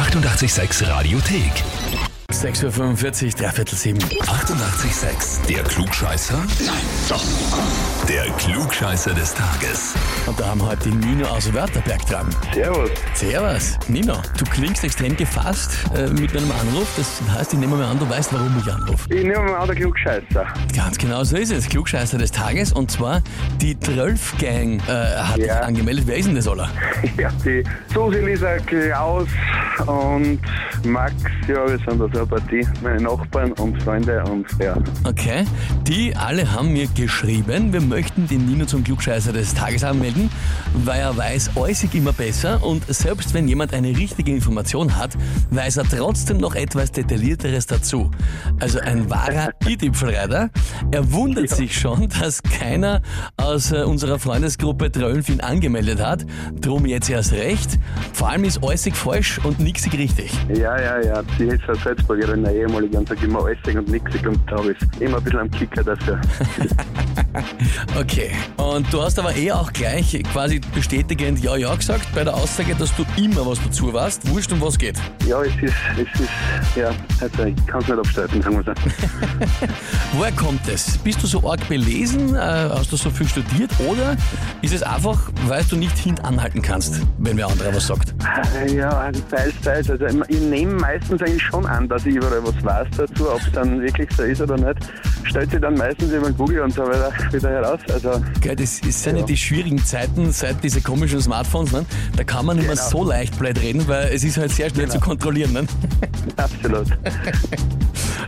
886 Radiothek. 6.45 Uhr, dreiviertel sieben. 886, der Klugscheißer? Nein, doch. Der Klugscheißer des Tages. Und da haben wir heute die Nino aus Wörterberg dran. Servus. Servus. Nino, du klingst extrem gefasst äh, mit deinem Anruf. Das heißt, ich nehme mal an, du weißt, warum ich anrufe. Ich nehme mal an, der Klugscheißer. Ganz genau so ist es. Klugscheißer des Tages. Und zwar die Trölf Gang äh, hat Ja. dich angemeldet. Wer ist denn das, Ola? Ja, die Susi, Lisa, Klaus und Max, ja, wir sind da so eine Partie. Meine Nachbarn und Freunde und ja. Okay. Die alle haben mir geschrieben, wir möchten den Nino zum Klugscheißer des Tages anmelden, weil er weiß äußig immer besser und selbst wenn jemand eine richtige Information hat, weiß er trotzdem noch etwas Detaillierteres dazu. Also ein wahrer i-Tippelreiter. Er wundert sich schon, dass keiner aus äh, unserer Freundesgruppe Trölf ihn angemeldet hat. Drum jetzt erst recht. Vor allem ist äußig falsch und nixig richtig. Ja, ja, ja. Sie ist eine Salzburgerin, eine ehemalige, und sagt immer äußig und nixig und da ich immer ein bisschen am Kicker dafür. Okay. Und du hast aber eh auch gleich quasi bestätigend Ja, Ja gesagt bei der Aussage, dass du immer was dazu warst. Wurscht, um was geht. Ja, es ist, es ist, ja, also ich kann es nicht abstreiten, sagen wir so. Woher kommt es? Bist du so arg belesen? Äh, hast du so viel studiert? Oder ist es einfach, weil du nicht hintanhalten kannst, wenn wer andere was sagt? Ja, teils, teils. Also ich nehme meistens eigentlich schon an, dass ich überall was weiß dazu, ob es dann wirklich so ist oder nicht. Stellt sich dann meistens über Google und so weiter wieder heraus. Also Gell, das ist ja nicht die schwierigen Zeiten seit diese komischen Smartphones. Ne? Da kann man nicht mehr Genau. so leicht blöd reden, weil es ist halt sehr schnell zu kontrollieren. Ne? absolut.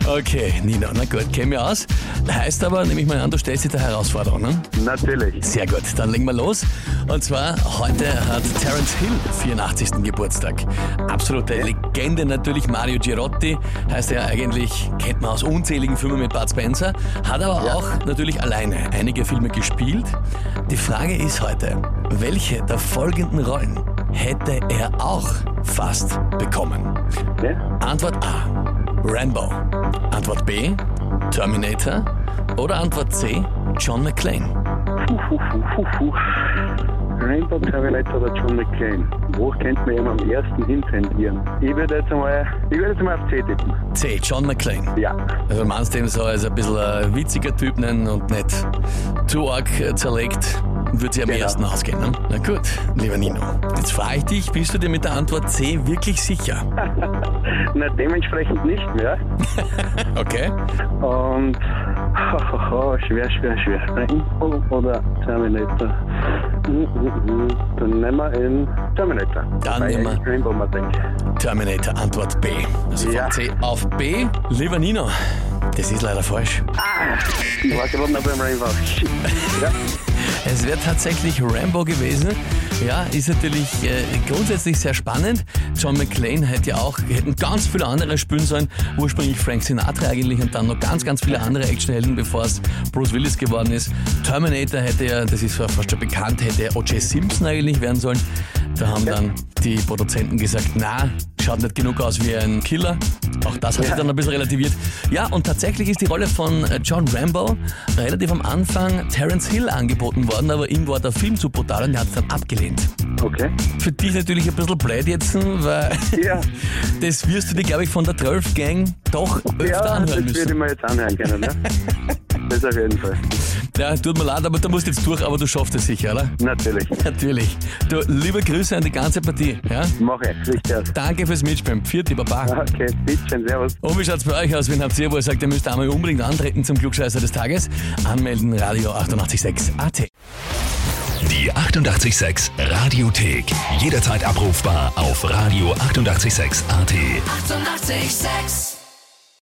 Okay, Nina, na gut, käme ja aus. Heißt aber, nehme ich mal an, du stellst dich der Herausforderung. Ne? Natürlich. Sehr gut, dann legen wir los. Und zwar, heute hat Terence Hill 84. Geburtstag. Absolute Legende natürlich, Mario Girotti. Heißt er eigentlich, kennt man aus unzähligen Filmen mit Bud Spencer. Hat aber Ja. auch natürlich alleine einige Filme gespielt. Die Frage ist heute, welche der folgenden Rollen hätte er auch fast bekommen? Ja? Antwort A, Rambo. Antwort B, Terminator. Oder Antwort C, John McClane. Puh, puh, puh, puh, puh. Rainbow Terminator oder John McClane. Wo könnte man ihm am ersten hintendieren? Ich würde jetzt einmal, ich würde jetzt mal auf C tippen. C, John McClane. Ja. Also meinst du ihn so als ein bisschen ein witziger Typ nennen und nicht zu arg äh, zerlegt, würde sie am Genau. ersten ausgehen. Ne? Na gut, lieber Nino. Jetzt frage ich dich, bist du dir mit der Antwort C wirklich sicher? Na, dementsprechend nicht mehr. Okay. Und schwer, schwer, schwer. Rainbow oder Terminator? Mhm, mhm. Dann nehmen wir in Terminator. Dann Weil nehmen wir- Rainbow. Terminator, Antwort B. Also von Ja. C auf B. Lieber Nino, das ist leider falsch. Ich war gerade noch beim Rainbow. Ja. Es wäre tatsächlich Rambo gewesen. Ja, ist natürlich äh, grundsätzlich sehr spannend. John McClane hätte ja auch, hätten ganz viele andere spielen sollen. Ursprünglich Frank Sinatra eigentlich und dann noch ganz, ganz viele andere Actionhelden, bevor es Bruce Willis geworden ist. Terminator hätte ja, das ist fast schon bekannt, hätte O.J. Simpson eigentlich werden sollen. Da haben dann die Produzenten gesagt, na, schaut nicht genug aus wie ein Killer. Auch das hat sich Ja. dann ein bisschen relativiert. Ja, und tatsächlich ist die Rolle von John Rambo relativ am Anfang Terence Hill angeboten worden, aber ihm war der Film zu brutal und er hat es dann abgelehnt. Okay. Für dich natürlich ein bisschen blöd jetzt, weil Ja. das wirst du dir, glaube ich, von der 12 Gang doch öfter Ja, das anhören würde müssen. ich mir jetzt anhören können, ne? Das auf jeden Fall. Ja, tut mir leid, aber du musst jetzt durch, aber du schaffst es sicher, oder? Natürlich. Natürlich. Du, liebe Grüße an die ganze Partie. Ja? Mache ich. Richtig aus. Danke fürs Mitspielen. Vierte Baba. Okay, bitteschön, servus. Und wie schaut's bei euch aus? Wen habt ihr, wo ihr sagt, ihr müsst einmal unbedingt antreten zum Klugscheißer des Tages? Anmelden, Radio 886 AT. Die 886 Radiothek. Jederzeit abrufbar auf radio886.at. 886! 886